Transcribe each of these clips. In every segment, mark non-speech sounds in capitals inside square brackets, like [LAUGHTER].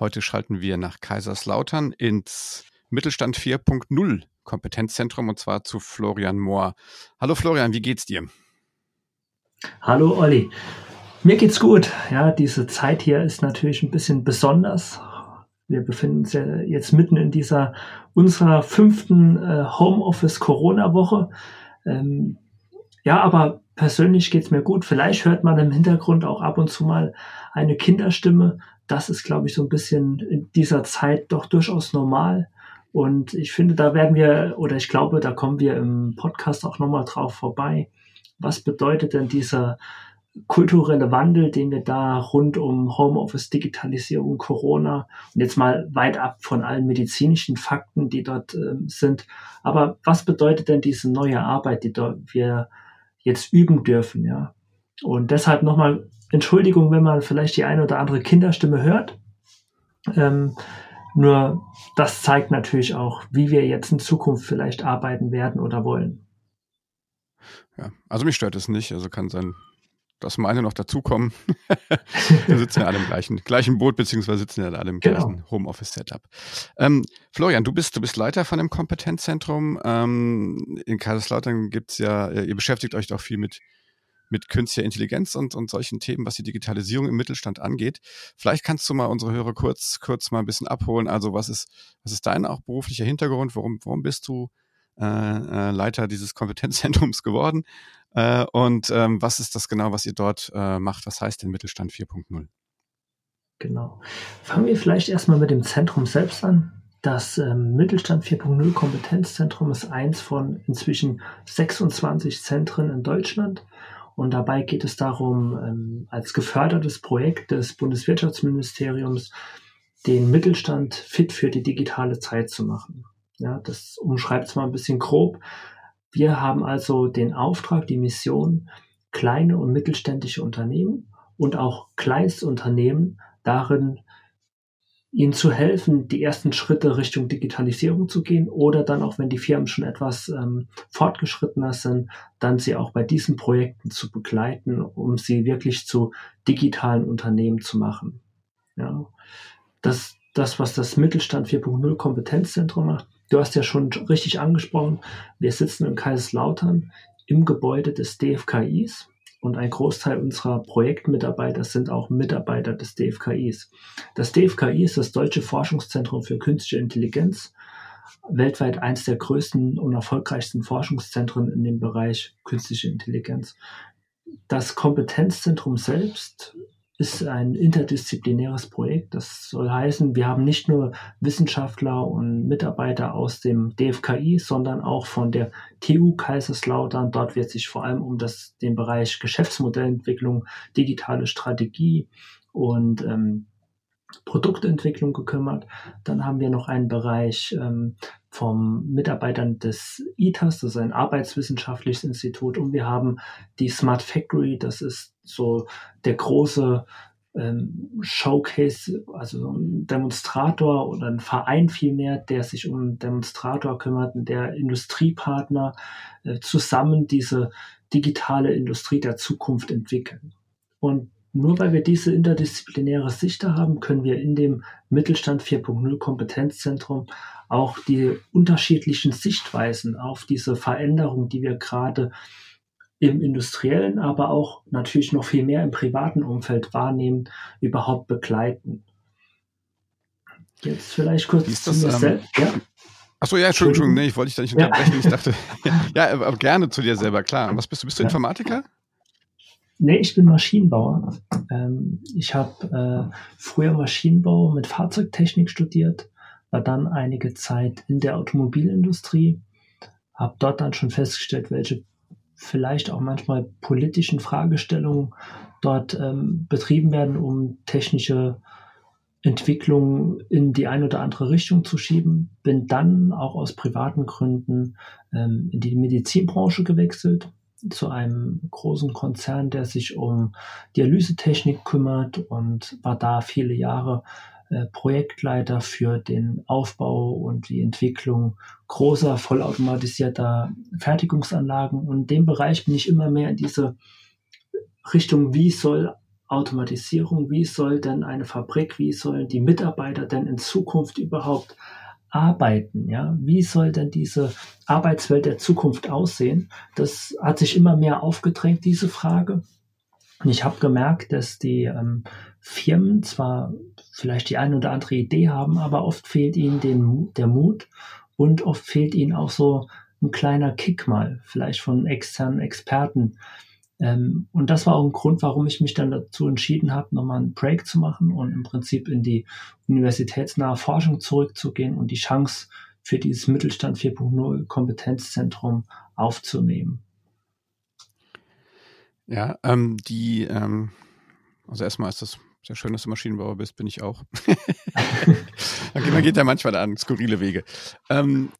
Heute schalten wir nach Kaiserslautern ins Mittelstand 4.0 Kompetenzzentrum und zwar zu Florian Mohr. Hallo Florian, wie geht's dir? Hallo Olli. Mir geht's gut. Ja, diese Zeit hier ist natürlich ein bisschen besonders. Wir befinden uns ja jetzt mitten in dieser unserer fünften äh, Homeoffice Corona Woche. Ähm, ja, aber persönlich geht's mir gut. Vielleicht hört man im Hintergrund auch ab und zu mal eine Kinderstimme. Das ist, glaube ich, so ein bisschen in dieser Zeit doch durchaus normal. Und ich finde, da werden wir, oder ich glaube, da kommen wir im Podcast auch nochmal drauf vorbei. Was bedeutet denn dieser kulturelle Wandel, den wir da rund um Homeoffice, Digitalisierung, Corona und jetzt mal weit ab von allen medizinischen Fakten, die dort äh, sind. Aber was bedeutet denn diese neue Arbeit, die wir jetzt üben dürfen, ja? Und deshalb nochmal Entschuldigung, wenn man vielleicht die eine oder andere Kinderstimme hört. Ähm, nur das zeigt natürlich auch, wie wir jetzt in Zukunft vielleicht arbeiten werden oder wollen. Ja, also mich stört es nicht. Also kann sein, dass meine noch dazukommen. [LAUGHS] wir sitzen ja alle im gleichen, gleichen Boot, beziehungsweise sitzen ja alle im genau. gleichen Homeoffice-Setup. Ähm, Florian, du bist, du bist Leiter von dem Kompetenzzentrum. Ähm, in Kaiserslautern gibt's ja, ihr beschäftigt euch doch viel mit mit künstlicher Intelligenz und, und solchen Themen, was die Digitalisierung im Mittelstand angeht. Vielleicht kannst du mal unsere Hörer kurz, kurz mal ein bisschen abholen. Also was ist, was ist dein auch beruflicher Hintergrund? Warum, warum bist du äh, äh, Leiter dieses Kompetenzzentrums geworden? Äh, und ähm, was ist das genau, was ihr dort äh, macht? Was heißt denn Mittelstand 4.0? Genau. Fangen wir vielleicht erstmal mit dem Zentrum selbst an. Das ähm, Mittelstand 4.0 Kompetenzzentrum ist eins von inzwischen 26 Zentren in Deutschland und dabei geht es darum, ähm, als gefördertes Projekt des Bundeswirtschaftsministeriums den Mittelstand fit für die digitale Zeit zu machen. Ja, das umschreibt es mal ein bisschen grob. Wir haben also den Auftrag, die Mission, kleine und mittelständische Unternehmen und auch Kleinstunternehmen darin ihnen zu helfen, die ersten Schritte Richtung Digitalisierung zu gehen oder dann auch, wenn die Firmen schon etwas ähm, fortgeschrittener sind, dann sie auch bei diesen Projekten zu begleiten, um sie wirklich zu digitalen Unternehmen zu machen. Ja, das, das, was das Mittelstand 4.0 Kompetenzzentrum macht. Du hast ja schon richtig angesprochen, wir sitzen in Kaiserslautern im Gebäude des DFKIs. Und ein Großteil unserer Projektmitarbeiter sind auch Mitarbeiter des DFKIs. Das DFKI ist das Deutsche Forschungszentrum für Künstliche Intelligenz, weltweit eines der größten und erfolgreichsten Forschungszentren in dem Bereich künstliche Intelligenz. Das Kompetenzzentrum selbst ist ein interdisziplinäres Projekt. Das soll heißen, wir haben nicht nur Wissenschaftler und Mitarbeiter aus dem DFKI, sondern auch von der TU Kaiserslautern. Dort wird sich vor allem um das, den Bereich Geschäftsmodellentwicklung, digitale Strategie und ähm, Produktentwicklung gekümmert. Dann haben wir noch einen Bereich ähm, vom Mitarbeitern des ITAS, das ist ein arbeitswissenschaftliches Institut. Und wir haben die Smart Factory, das ist so der große ähm, Showcase, also ein Demonstrator oder ein Verein vielmehr, der sich um einen Demonstrator kümmert, der Industriepartner äh, zusammen diese digitale Industrie der Zukunft entwickeln. Und nur weil wir diese interdisziplinäre Sicht haben, können wir in dem Mittelstand 4.0 Kompetenzzentrum auch die unterschiedlichen Sichtweisen auf diese Veränderung, die wir gerade im industriellen, aber auch natürlich noch viel mehr im privaten Umfeld wahrnehmen, überhaupt begleiten. Jetzt vielleicht kurz zu mir ähm, selbst. Ja? Achso, ja, Entschuldigung, nee, ich wollte dich da nicht unterbrechen. Ja. Ich dachte, [LAUGHS] ja, aber gerne zu dir selber, klar. Was bist du? Bist du Informatiker? Nee, ich bin Maschinenbauer. Ähm, ich habe äh, früher Maschinenbau mit Fahrzeugtechnik studiert, war dann einige Zeit in der Automobilindustrie, habe dort dann schon festgestellt, welche vielleicht auch manchmal politischen Fragestellungen dort ähm, betrieben werden, um technische Entwicklung in die eine oder andere Richtung zu schieben. Bin dann auch aus privaten Gründen ähm, in die Medizinbranche gewechselt, zu einem großen Konzern, der sich um Dialysetechnik kümmert und war da viele Jahre äh, Projektleiter für den Aufbau und die Entwicklung großer, vollautomatisierter Fertigungsanlagen. Und in dem Bereich bin ich immer mehr in diese Richtung, wie soll Automatisierung, wie soll denn eine Fabrik, wie sollen die Mitarbeiter denn in Zukunft überhaupt arbeiten? Ja, wie soll denn diese Arbeitswelt der Zukunft aussehen? Das hat sich immer mehr aufgedrängt, diese Frage. Und ich habe gemerkt, dass die ähm, Firmen zwar vielleicht die eine oder andere Idee haben, aber oft fehlt ihnen den, der Mut und oft fehlt ihnen auch so ein kleiner Kick mal, vielleicht von externen Experten, ähm, und das war auch ein Grund, warum ich mich dann dazu entschieden habe, nochmal einen Break zu machen und im Prinzip in die universitätsnahe Forschung zurückzugehen und die Chance für dieses Mittelstand 4.0 Kompetenzzentrum aufzunehmen. Ja, ähm, die, ähm, also erstmal ist das sehr schön, dass du Maschinenbauer bist, bin ich auch. [LAUGHS] okay, man geht ja manchmal an skurrile Wege. Ähm,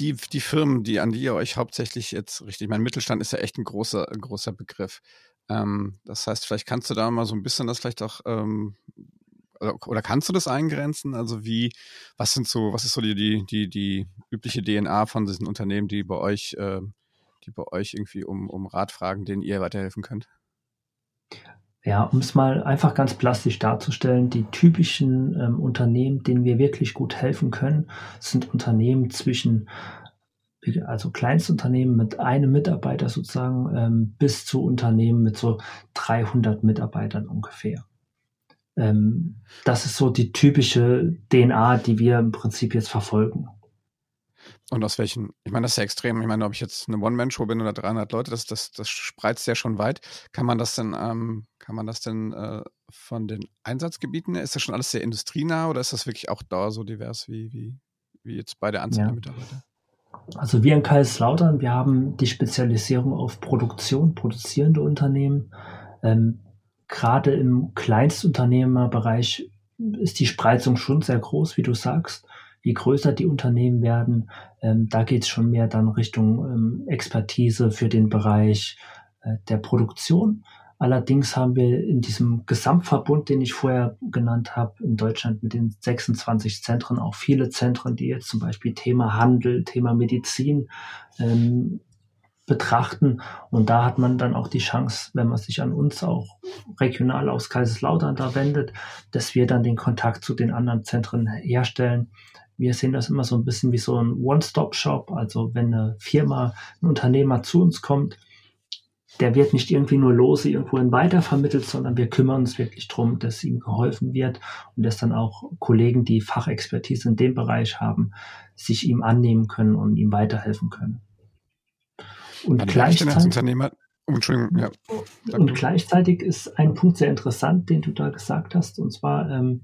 die, die Firmen, die an die ihr euch hauptsächlich jetzt richtig, mein Mittelstand ist ja echt ein großer, ein großer Begriff. Ähm, das heißt, vielleicht kannst du da mal so ein bisschen das vielleicht auch ähm, oder kannst du das eingrenzen? Also wie, was sind so, was ist so die, die, die, die übliche DNA von diesen Unternehmen, die bei euch, äh, die bei euch irgendwie um, um Rat fragen, denen ihr weiterhelfen könnt? Ja, um es mal einfach ganz plastisch darzustellen, die typischen ähm, Unternehmen, denen wir wirklich gut helfen können, sind Unternehmen zwischen, also Kleinstunternehmen mit einem Mitarbeiter sozusagen, ähm, bis zu Unternehmen mit so 300 Mitarbeitern ungefähr. Ähm, das ist so die typische DNA, die wir im Prinzip jetzt verfolgen. Und aus welchen, ich meine, das ist ja extrem. Ich meine, ob ich jetzt eine One-Man-Show bin oder 300 Leute, das, das, das spreizt ja schon weit. Kann man das denn, ähm, kann man das denn äh, von den Einsatzgebieten, ist das schon alles sehr industrienah oder ist das wirklich auch da so divers wie, wie, wie jetzt bei der Anzahl ja. der Mitarbeiter? Also wir in Kaiserslautern, wir haben die Spezialisierung auf Produktion, produzierende Unternehmen. Ähm, Gerade im Kleinstunternehmerbereich ist die Spreizung schon sehr groß, wie du sagst je größer die Unternehmen werden, ähm, da geht es schon mehr dann Richtung ähm, Expertise für den Bereich äh, der Produktion. Allerdings haben wir in diesem Gesamtverbund, den ich vorher genannt habe, in Deutschland mit den 26 Zentren auch viele Zentren, die jetzt zum Beispiel Thema Handel, Thema Medizin ähm, betrachten. Und da hat man dann auch die Chance, wenn man sich an uns auch regional aus Kaiserslautern da wendet, dass wir dann den Kontakt zu den anderen Zentren herstellen wir sehen das immer so ein bisschen wie so ein One-Stop-Shop. Also wenn eine Firma, ein Unternehmer zu uns kommt, der wird nicht irgendwie nur lose irgendwohin weitervermittelt, sondern wir kümmern uns wirklich darum, dass ihm geholfen wird und dass dann auch Kollegen, die Fachexpertise in dem Bereich haben, sich ihm annehmen können und ihm weiterhelfen können. Und gleichzeitig, Unternehmer, oh, Entschuldigung, ja. und gleichzeitig ist ein Punkt sehr interessant, den du da gesagt hast, und zwar ähm,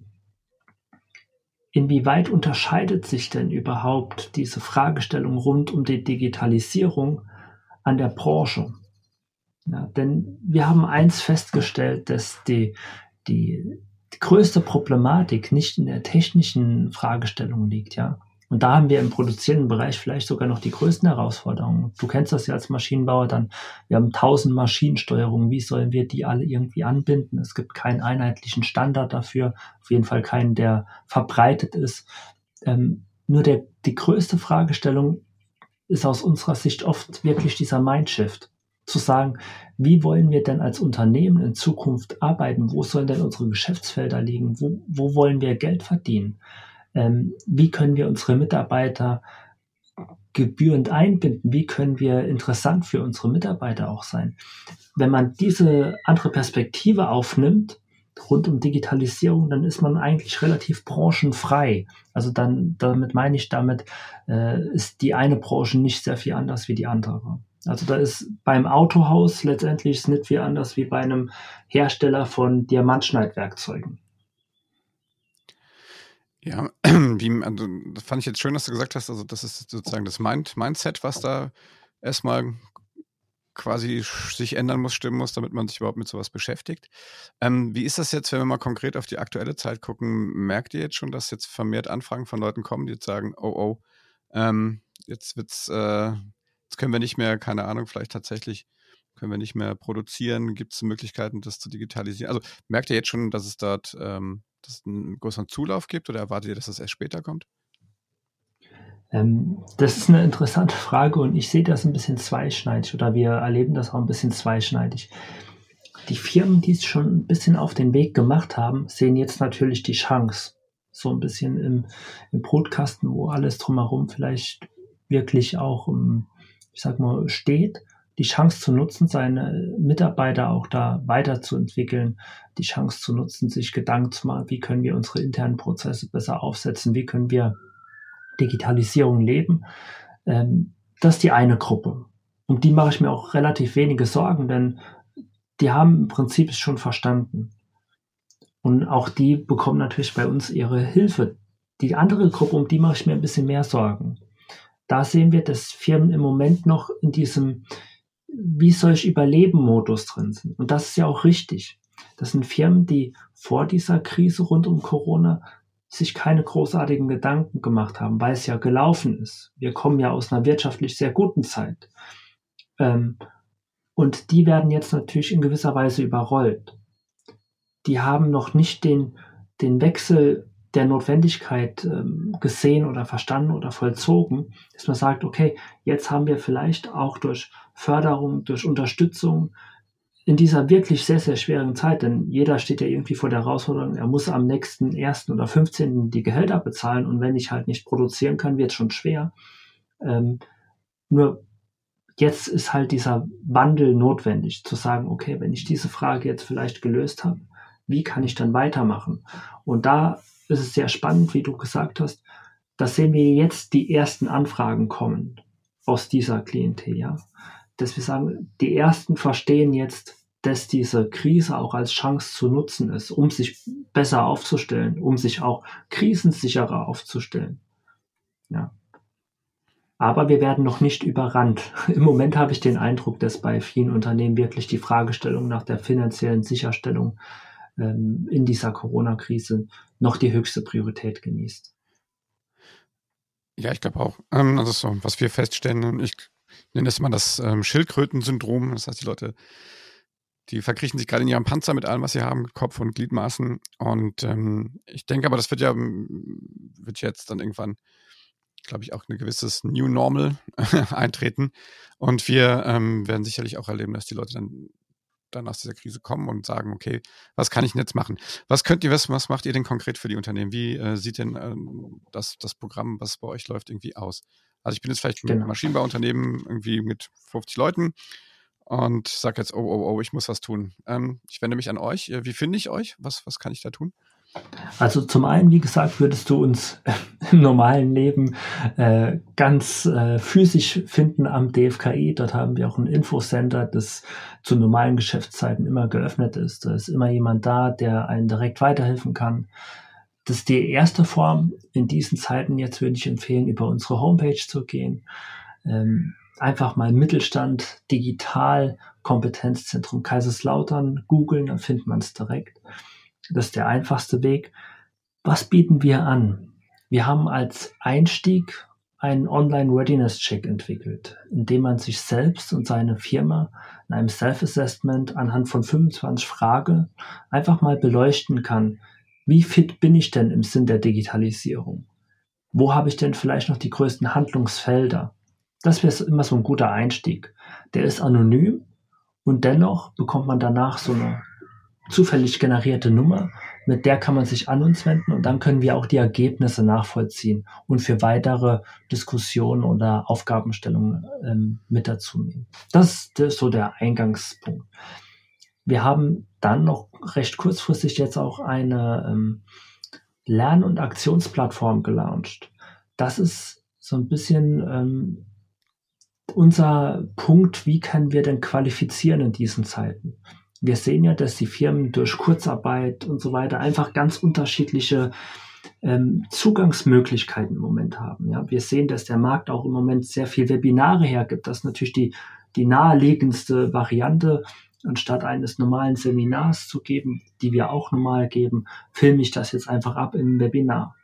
Inwieweit unterscheidet sich denn überhaupt diese Fragestellung rund um die Digitalisierung an der Branche? Ja, denn wir haben eins festgestellt, dass die, die, die größte Problematik nicht in der technischen Fragestellung liegt, ja, und da haben wir im produzierenden Bereich vielleicht sogar noch die größten Herausforderungen. Du kennst das ja als Maschinenbauer dann. Wir haben tausend Maschinensteuerungen. Wie sollen wir die alle irgendwie anbinden? Es gibt keinen einheitlichen Standard dafür. Auf jeden Fall keinen, der verbreitet ist. Ähm, nur der, die größte Fragestellung ist aus unserer Sicht oft wirklich dieser Mindshift. Zu sagen, wie wollen wir denn als Unternehmen in Zukunft arbeiten? Wo sollen denn unsere Geschäftsfelder liegen? Wo, wo wollen wir Geld verdienen? Ähm, wie können wir unsere Mitarbeiter gebührend einbinden, wie können wir interessant für unsere Mitarbeiter auch sein. Wenn man diese andere Perspektive aufnimmt, rund um Digitalisierung, dann ist man eigentlich relativ branchenfrei. Also dann, damit meine ich damit, äh, ist die eine Branche nicht sehr viel anders wie die andere. Also da ist beim Autohaus letztendlich nicht viel anders wie bei einem Hersteller von Diamantschneidwerkzeugen. Ja, [CLEARS THROAT] wie, also, das fand ich jetzt schön, dass du gesagt hast, also das ist sozusagen das Mind, Mindset, was da erstmal quasi sich ändern muss, stimmen muss, damit man sich überhaupt mit sowas beschäftigt. Ähm, wie ist das jetzt, wenn wir mal konkret auf die aktuelle Zeit gucken? Merkt ihr jetzt schon, dass jetzt vermehrt Anfragen von Leuten kommen, die jetzt sagen, oh oh, ähm, jetzt wird's, äh, jetzt können wir nicht mehr, keine Ahnung, vielleicht tatsächlich können wir nicht mehr produzieren? Gibt es Möglichkeiten, das zu digitalisieren? Also merkt ihr jetzt schon, dass es dort ähm, dass es einen größeren Zulauf gibt oder erwartet ihr, dass das erst später kommt? Ähm, das ist eine interessante Frage und ich sehe das ein bisschen zweischneidig oder wir erleben das auch ein bisschen zweischneidig. Die Firmen, die es schon ein bisschen auf den Weg gemacht haben, sehen jetzt natürlich die Chance. So ein bisschen im, im Brotkasten, wo alles drumherum vielleicht wirklich auch, ich sag mal, steht die Chance zu nutzen, seine Mitarbeiter auch da weiterzuentwickeln, die Chance zu nutzen, sich Gedanken zu machen, wie können wir unsere internen Prozesse besser aufsetzen, wie können wir Digitalisierung leben. Ähm, das ist die eine Gruppe. Um die mache ich mir auch relativ wenige Sorgen, denn die haben im Prinzip es schon verstanden. Und auch die bekommen natürlich bei uns ihre Hilfe. Die andere Gruppe, um die mache ich mir ein bisschen mehr Sorgen. Da sehen wir, dass Firmen im Moment noch in diesem wie solch Überleben-Modus drin sind. Und das ist ja auch richtig. Das sind Firmen, die vor dieser Krise rund um Corona sich keine großartigen Gedanken gemacht haben, weil es ja gelaufen ist. Wir kommen ja aus einer wirtschaftlich sehr guten Zeit. Ähm, und die werden jetzt natürlich in gewisser Weise überrollt. Die haben noch nicht den, den Wechsel der Notwendigkeit ähm, gesehen oder verstanden oder vollzogen, dass man sagt, okay, jetzt haben wir vielleicht auch durch Förderung, durch Unterstützung in dieser wirklich sehr, sehr schweren Zeit, denn jeder steht ja irgendwie vor der Herausforderung, er muss am nächsten 1. oder 15. die Gehälter bezahlen und wenn ich halt nicht produzieren kann, wird es schon schwer. Ähm, nur jetzt ist halt dieser Wandel notwendig, zu sagen, okay, wenn ich diese Frage jetzt vielleicht gelöst habe, wie kann ich dann weitermachen? Und da ist es sehr spannend, wie du gesagt hast. Da sehen wir jetzt die ersten Anfragen kommen aus dieser Klientel, ja. Dass wir sagen, die ersten verstehen jetzt, dass diese Krise auch als Chance zu nutzen ist, um sich besser aufzustellen, um sich auch krisensicherer aufzustellen. Ja. Aber wir werden noch nicht überrannt. [LAUGHS] Im Moment habe ich den Eindruck, dass bei vielen Unternehmen wirklich die Fragestellung nach der finanziellen Sicherstellung ähm, in dieser Corona-Krise noch die höchste Priorität genießt. Ja, ich glaube auch. Ähm, also so, was wir feststellen, ich nenne das immer das ähm, Schildkrötensyndrom. Das heißt, die Leute, die verkriechen sich gerade in ihrem Panzer mit allem, was sie haben, Kopf und Gliedmaßen. Und ähm, ich denke aber, das wird ja wird jetzt dann irgendwann, glaube ich, auch ein gewisses New Normal [LAUGHS] eintreten. Und wir ähm, werden sicherlich auch erleben, dass die Leute dann dann aus dieser Krise kommen und sagen, okay, was kann ich denn jetzt machen? Was könnt ihr, was, was macht ihr denn konkret für die Unternehmen? Wie äh, sieht denn ähm, das, das Programm, was bei euch läuft, irgendwie aus? Also ich bin jetzt vielleicht genau. ein Maschinenbauunternehmen irgendwie mit 50 Leuten und sage jetzt, oh, oh, oh, ich muss was tun. Ähm, ich wende mich an euch. Äh, wie finde ich euch? Was, was kann ich da tun? Also zum einen, wie gesagt, würdest du uns [LAUGHS] im normalen Leben äh, ganz äh, physisch finden am DFKI. Dort haben wir auch ein Infocenter, das zu normalen Geschäftszeiten immer geöffnet ist. Da ist immer jemand da, der einen direkt weiterhelfen kann. Das ist die erste Form. In diesen Zeiten jetzt würde ich empfehlen, über unsere Homepage zu gehen. Ähm, einfach mal Mittelstand, Digital, Kompetenzzentrum Kaiserslautern googeln, dann findet man es direkt. Das ist der einfachste Weg. Was bieten wir an? Wir haben als Einstieg einen Online Readiness Check entwickelt, in dem man sich selbst und seine Firma in einem Self-Assessment anhand von 25 Fragen einfach mal beleuchten kann. Wie fit bin ich denn im Sinn der Digitalisierung? Wo habe ich denn vielleicht noch die größten Handlungsfelder? Das wäre immer so ein guter Einstieg. Der ist anonym und dennoch bekommt man danach so eine zufällig generierte Nummer, mit der kann man sich an uns wenden und dann können wir auch die Ergebnisse nachvollziehen und für weitere Diskussionen oder Aufgabenstellungen ähm, mit dazu nehmen. Das, das ist so der Eingangspunkt. Wir haben dann noch recht kurzfristig jetzt auch eine ähm, Lern- und Aktionsplattform gelauncht. Das ist so ein bisschen ähm, unser Punkt, wie können wir denn qualifizieren in diesen Zeiten? Wir sehen ja, dass die Firmen durch Kurzarbeit und so weiter einfach ganz unterschiedliche ähm, Zugangsmöglichkeiten im Moment haben. Ja, wir sehen, dass der Markt auch im Moment sehr viel Webinare hergibt, dass natürlich die die naheliegendste Variante, anstatt eines normalen Seminars zu geben, die wir auch normal geben, filme ich das jetzt einfach ab im Webinar.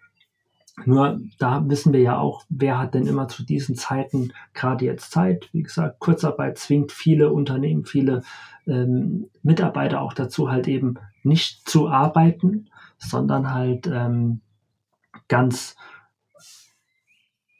Nur da wissen wir ja auch, wer hat denn immer zu diesen Zeiten gerade jetzt Zeit. Wie gesagt, Kurzarbeit zwingt viele Unternehmen, viele ähm, Mitarbeiter auch dazu, halt eben nicht zu arbeiten, sondern halt ähm, ganz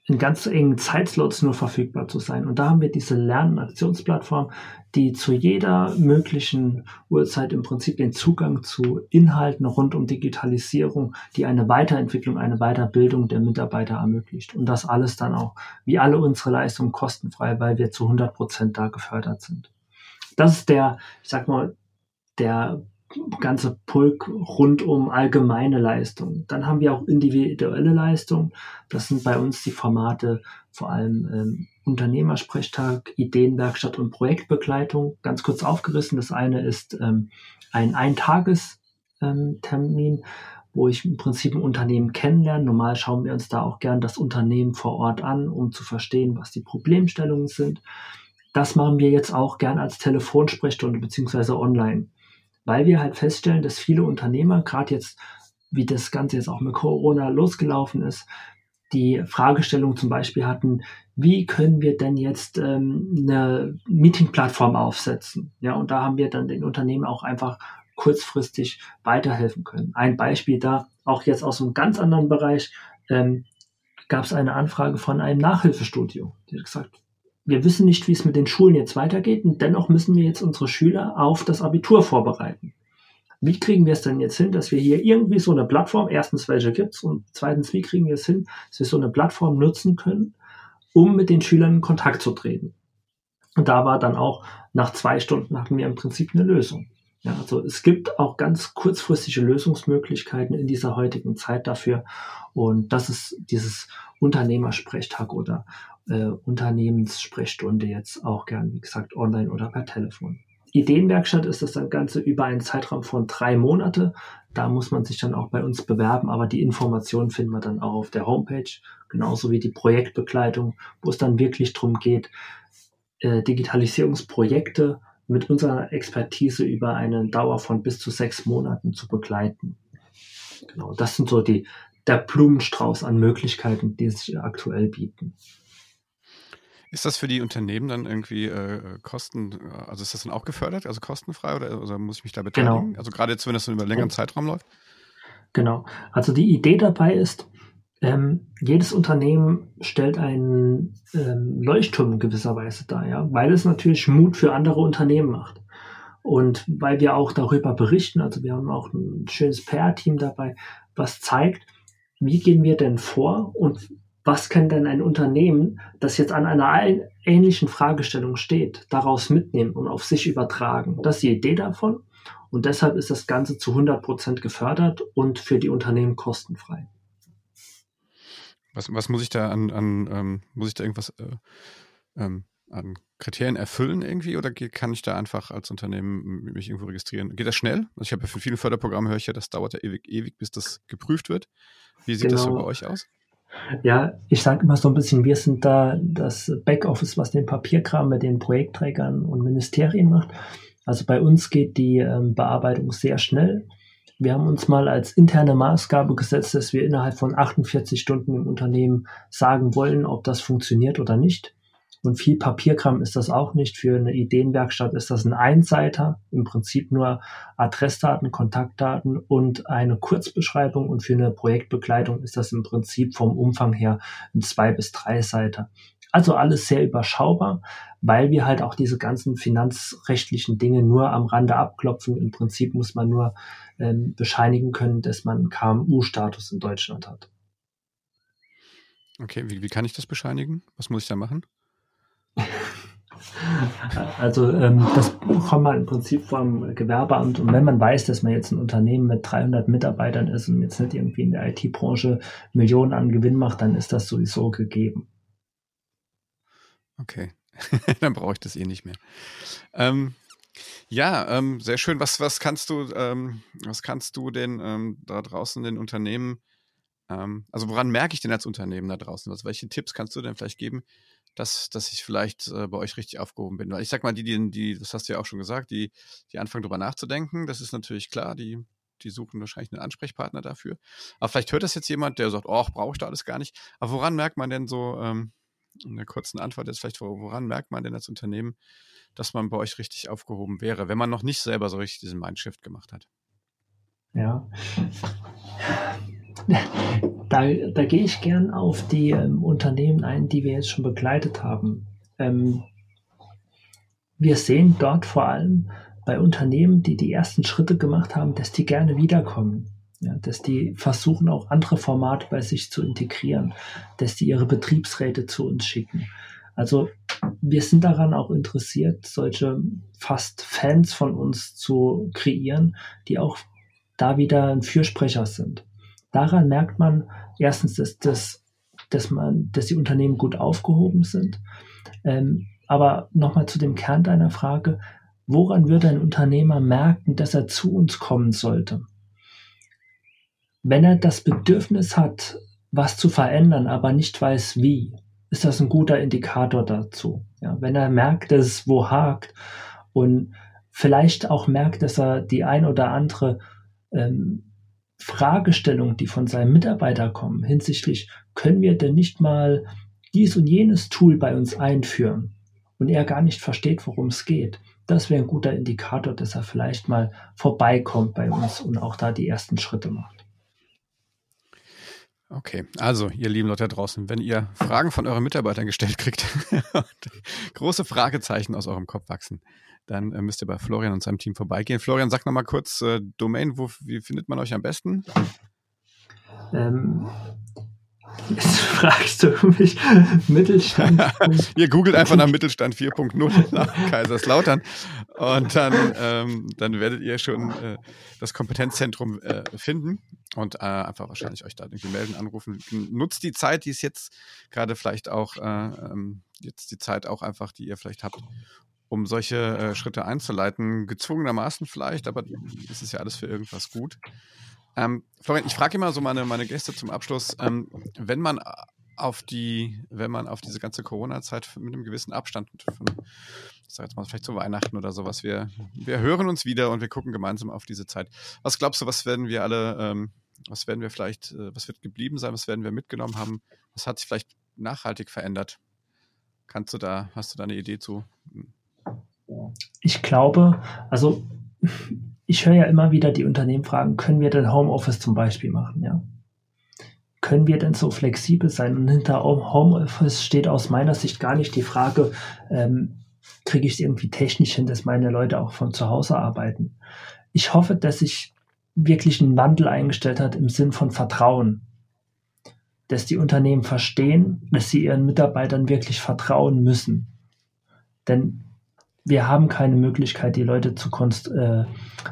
in ganz engen Zeitslots nur verfügbar zu sein. Und da haben wir diese Lern- und Aktionsplattform, die zu jeder möglichen Uhrzeit im Prinzip den Zugang zu Inhalten rund um Digitalisierung, die eine Weiterentwicklung, eine Weiterbildung der Mitarbeiter ermöglicht. Und das alles dann auch, wie alle unsere Leistungen, kostenfrei, weil wir zu 100 Prozent da gefördert sind. Das ist der, ich sag mal, der ganze Pulk rund um allgemeine Leistungen. Dann haben wir auch individuelle Leistungen. Das sind bei uns die Formate vor allem ähm, Unternehmersprechtag, Ideenwerkstatt und Projektbegleitung. Ganz kurz aufgerissen. Das eine ist ähm, ein Eintagestermin, ähm, wo ich im Prinzip ein Unternehmen kennenlerne. Normal schauen wir uns da auch gern das Unternehmen vor Ort an, um zu verstehen, was die Problemstellungen sind. Das machen wir jetzt auch gern als Telefonsprechstunde beziehungsweise online weil wir halt feststellen, dass viele Unternehmer, gerade jetzt, wie das Ganze jetzt auch mit Corona losgelaufen ist, die Fragestellung zum Beispiel hatten, wie können wir denn jetzt ähm, eine Meeting-Plattform aufsetzen? Ja, und da haben wir dann den Unternehmen auch einfach kurzfristig weiterhelfen können. Ein Beispiel da, auch jetzt aus einem ganz anderen Bereich, ähm, gab es eine Anfrage von einem Nachhilfestudio. Die hat gesagt, wir wissen nicht, wie es mit den Schulen jetzt weitergeht und dennoch müssen wir jetzt unsere Schüler auf das Abitur vorbereiten. Wie kriegen wir es denn jetzt hin, dass wir hier irgendwie so eine Plattform, erstens welche gibt's und zweitens, wie kriegen wir es hin, dass wir so eine Plattform nutzen können, um mit den Schülern in Kontakt zu treten? Und da war dann auch nach zwei Stunden hatten wir im Prinzip eine Lösung. Ja, also es gibt auch ganz kurzfristige Lösungsmöglichkeiten in dieser heutigen Zeit dafür. Und das ist dieses Unternehmersprechtag oder äh, Unternehmenssprechstunde jetzt auch gern, wie gesagt, online oder per Telefon. Ideenwerkstatt ist das Ganze über einen Zeitraum von drei Monate. Da muss man sich dann auch bei uns bewerben, aber die Informationen finden wir dann auch auf der Homepage, genauso wie die Projektbegleitung, wo es dann wirklich darum geht, äh, Digitalisierungsprojekte mit unserer Expertise über eine Dauer von bis zu sechs Monaten zu begleiten. Genau, das sind so die, der Blumenstrauß an Möglichkeiten, die sich aktuell bieten. Ist das für die Unternehmen dann irgendwie äh, Kosten, also ist das dann auch gefördert, also kostenfrei oder, oder muss ich mich da beteiligen? Genau. Also gerade jetzt, wenn das so über einen längeren Zeitraum läuft? Genau. Also die Idee dabei ist, ähm, jedes Unternehmen stellt einen ähm, Leuchtturm in gewisser Weise dar, ja, weil es natürlich Mut für andere Unternehmen macht. Und weil wir auch darüber berichten, also wir haben auch ein schönes PR-Team dabei, was zeigt, wie gehen wir denn vor und was kann denn ein Unternehmen, das jetzt an einer ähnlichen Fragestellung steht, daraus mitnehmen und auf sich übertragen? Das ist die Idee davon. Und deshalb ist das Ganze zu 100 Prozent gefördert und für die Unternehmen kostenfrei. Was, was muss ich da an, an ähm, muss ich da irgendwas äh, ähm, an Kriterien erfüllen irgendwie oder kann ich da einfach als Unternehmen mich irgendwo registrieren? Geht das schnell? Also ich habe ja für viele Förderprogramme höre ich ja, das dauert ja ewig, ewig, bis das geprüft wird. Wie sieht genau. das so genau. bei euch aus? Ja, ich sage immer so ein bisschen, wir sind da das Backoffice, was den Papierkram mit den Projektträgern und Ministerien macht. Also bei uns geht die ähm, Bearbeitung sehr schnell. Wir haben uns mal als interne Maßgabe gesetzt, dass wir innerhalb von 48 Stunden im Unternehmen sagen wollen, ob das funktioniert oder nicht. Und viel Papierkram ist das auch nicht. Für eine Ideenwerkstatt ist das ein Einseiter, im Prinzip nur Adressdaten, Kontaktdaten und eine Kurzbeschreibung. Und für eine Projektbegleitung ist das im Prinzip vom Umfang her ein Zwei- bis Drei-Seiter. Also alles sehr überschaubar, weil wir halt auch diese ganzen finanzrechtlichen Dinge nur am Rande abklopfen. Im Prinzip muss man nur ähm, bescheinigen können, dass man KMU-Status in Deutschland hat. Okay, wie, wie kann ich das bescheinigen? Was muss ich da machen? [LAUGHS] Also ähm, das bekommt man im Prinzip vom Gewerbeamt und wenn man weiß, dass man jetzt ein Unternehmen mit 300 Mitarbeitern ist und jetzt nicht irgendwie in der IT-Branche Millionen an Gewinn macht, dann ist das sowieso gegeben. Okay, [LAUGHS] dann brauche ich das eh nicht mehr. Ähm, ja, ähm, sehr schön. Was, was kannst du, ähm, was kannst du denn ähm, da draußen den Unternehmen, ähm, also woran merke ich denn als Unternehmen da draußen? Was, welche Tipps kannst du denn vielleicht geben, dass, dass ich vielleicht äh, bei euch richtig aufgehoben bin. Weil ich sag mal, die, die, die, das hast du ja auch schon gesagt, die, die anfangen drüber nachzudenken, das ist natürlich klar, die, die suchen wahrscheinlich einen Ansprechpartner dafür. Aber vielleicht hört das jetzt jemand, der sagt, oh, brauche ich da alles gar nicht. Aber woran merkt man denn so, ähm, in der kurzen Antwort jetzt vielleicht, woran merkt man denn als Unternehmen, dass man bei euch richtig aufgehoben wäre, wenn man noch nicht selber so richtig diesen Mindshift gemacht hat? Ja. Da, da gehe ich gern auf die ähm, Unternehmen ein, die wir jetzt schon begleitet haben. Ähm, wir sehen dort vor allem bei Unternehmen, die die ersten Schritte gemacht haben, dass die gerne wiederkommen. Ja, dass die versuchen, auch andere Formate bei sich zu integrieren, dass die ihre Betriebsräte zu uns schicken. Also wir sind daran auch interessiert, solche fast Fans von uns zu kreieren, die auch da wieder ein Fürsprecher sind. Daran merkt man erstens, dass, dass, dass, man, dass die Unternehmen gut aufgehoben sind. Ähm, aber nochmal zu dem Kern deiner Frage, woran würde ein Unternehmer merken, dass er zu uns kommen sollte? Wenn er das Bedürfnis hat, was zu verändern, aber nicht weiß wie, ist das ein guter Indikator dazu. Ja, wenn er merkt, dass es wo hakt und vielleicht auch merkt, dass er die ein oder andere ähm, Fragestellung, die von seinem Mitarbeiter kommen, hinsichtlich, können wir denn nicht mal dies und jenes Tool bei uns einführen und er gar nicht versteht, worum es geht, das wäre ein guter Indikator, dass er vielleicht mal vorbeikommt bei uns und auch da die ersten Schritte macht. Okay, also ihr lieben Leute da draußen, wenn ihr Fragen von euren Mitarbeitern gestellt kriegt [LAUGHS] große Fragezeichen aus eurem Kopf wachsen, dann äh, müsst ihr bei Florian und seinem Team vorbeigehen. Florian, sag nochmal kurz äh, Domain, wo, wie findet man euch am besten? Ähm, Jetzt [LAUGHS] fragst du mich [LAUGHS] Mittelstand. [LAUGHS] Ihr googelt einfach nach Mittelstand 4.0 nach Kaiserslautern und dann, ähm, dann werdet ihr schon äh, das Kompetenzzentrum äh, finden und äh, einfach wahrscheinlich euch da irgendwie melden, anrufen. Nutzt die Zeit, die es jetzt gerade vielleicht auch, äh, ähm, jetzt die Zeit auch einfach, die ihr vielleicht habt, um solche äh, Schritte einzuleiten. Gezwungenermaßen vielleicht, aber es ist ja alles für irgendwas gut. Ähm, Florian, ich frage immer so meine, meine Gäste zum Abschluss, ähm, wenn man auf die, wenn man auf diese ganze Corona-Zeit mit einem gewissen Abstand von, ich sag jetzt mal vielleicht zu Weihnachten oder sowas, wir, wir hören uns wieder und wir gucken gemeinsam auf diese Zeit. Was glaubst du, was werden wir alle, ähm, was werden wir vielleicht, äh, was wird geblieben sein, was werden wir mitgenommen haben, was hat sich vielleicht nachhaltig verändert? Kannst du da, hast du da eine Idee zu? Ich glaube, also ich höre ja immer wieder die Unternehmen fragen, können wir denn Homeoffice zum Beispiel machen, ja? Können wir denn so flexibel sein? Und hinter Homeoffice steht aus meiner Sicht gar nicht die Frage, ähm, kriege ich es irgendwie technisch hin, dass meine Leute auch von zu Hause arbeiten. Ich hoffe, dass sich wirklich ein Wandel eingestellt hat im Sinn von Vertrauen. Dass die Unternehmen verstehen, dass sie ihren Mitarbeitern wirklich vertrauen müssen. Denn wir haben keine Möglichkeit, die Leute zu, äh,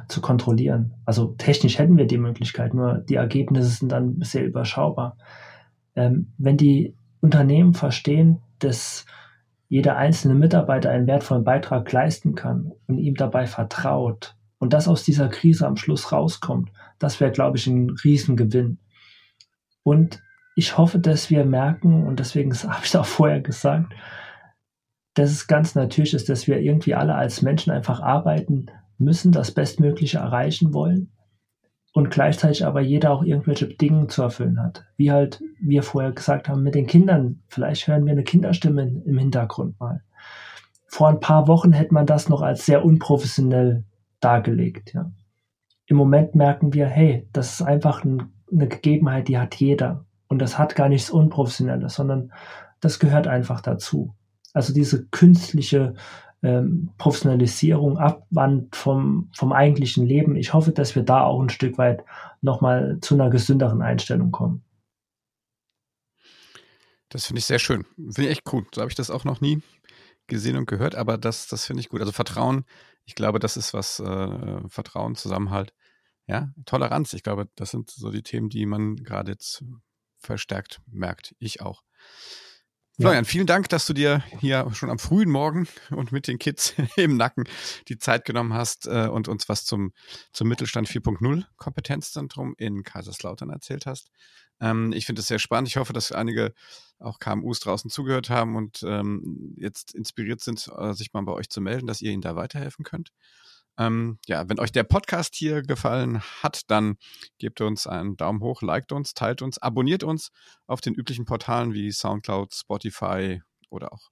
zu kontrollieren. Also technisch hätten wir die Möglichkeit, nur die Ergebnisse sind dann sehr überschaubar. Ähm, wenn die Unternehmen verstehen, dass jeder einzelne Mitarbeiter einen wertvollen Beitrag leisten kann und ihm dabei vertraut und das aus dieser Krise am Schluss rauskommt, das wäre, glaube ich, ein Riesengewinn. Und ich hoffe, dass wir merken, und deswegen [LAUGHS] habe ich es auch vorher gesagt, dass es ganz natürlich ist, dass wir irgendwie alle als Menschen einfach arbeiten müssen, das Bestmögliche erreichen wollen und gleichzeitig aber jeder auch irgendwelche Dinge zu erfüllen hat. Wie halt wir vorher gesagt haben mit den Kindern. Vielleicht hören wir eine Kinderstimme im Hintergrund mal. Vor ein paar Wochen hätte man das noch als sehr unprofessionell dargelegt. Ja. Im Moment merken wir, hey, das ist einfach ein, eine Gegebenheit, die hat jeder. Und das hat gar nichts Unprofessionelles, sondern das gehört einfach dazu. Also diese künstliche ähm, Professionalisierung, Abwand vom, vom eigentlichen Leben. Ich hoffe, dass wir da auch ein Stück weit nochmal zu einer gesünderen Einstellung kommen. Das finde ich sehr schön. Finde ich echt cool. So habe ich das auch noch nie gesehen und gehört, aber das, das finde ich gut. Also Vertrauen, ich glaube, das ist was, äh, Vertrauen, Zusammenhalt. Ja, Toleranz, ich glaube, das sind so die Themen, die man gerade jetzt verstärkt merkt. Ich auch. Florian, vielen Dank, dass du dir hier schon am frühen Morgen und mit den Kids [LAUGHS] im Nacken die Zeit genommen hast äh, und uns was zum, zum Mittelstand 4.0 Kompetenzzentrum in Kaiserslautern erzählt hast. Ähm, ich finde es sehr spannend. Ich hoffe, dass einige auch KMUs draußen zugehört haben und ähm, jetzt inspiriert sind, äh, sich mal bei euch zu melden, dass ihr ihnen da weiterhelfen könnt. Ähm, ja, wenn euch der Podcast hier gefallen hat, dann gebt uns einen Daumen hoch, liked uns, teilt uns, abonniert uns auf den üblichen Portalen wie SoundCloud, Spotify oder auch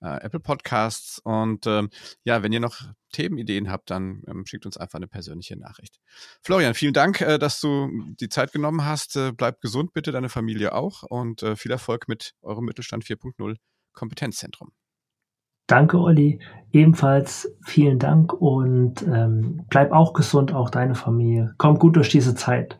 äh, Apple Podcasts. Und ähm, ja, wenn ihr noch Themenideen habt, dann ähm, schickt uns einfach eine persönliche Nachricht. Florian, vielen Dank, äh, dass du die Zeit genommen hast. Äh, bleib gesund, bitte, deine Familie auch und äh, viel Erfolg mit eurem Mittelstand 4.0 Kompetenzzentrum. Danke, Olli. Ebenfalls vielen Dank und ähm, bleib auch gesund, auch deine Familie. Komm gut durch diese Zeit.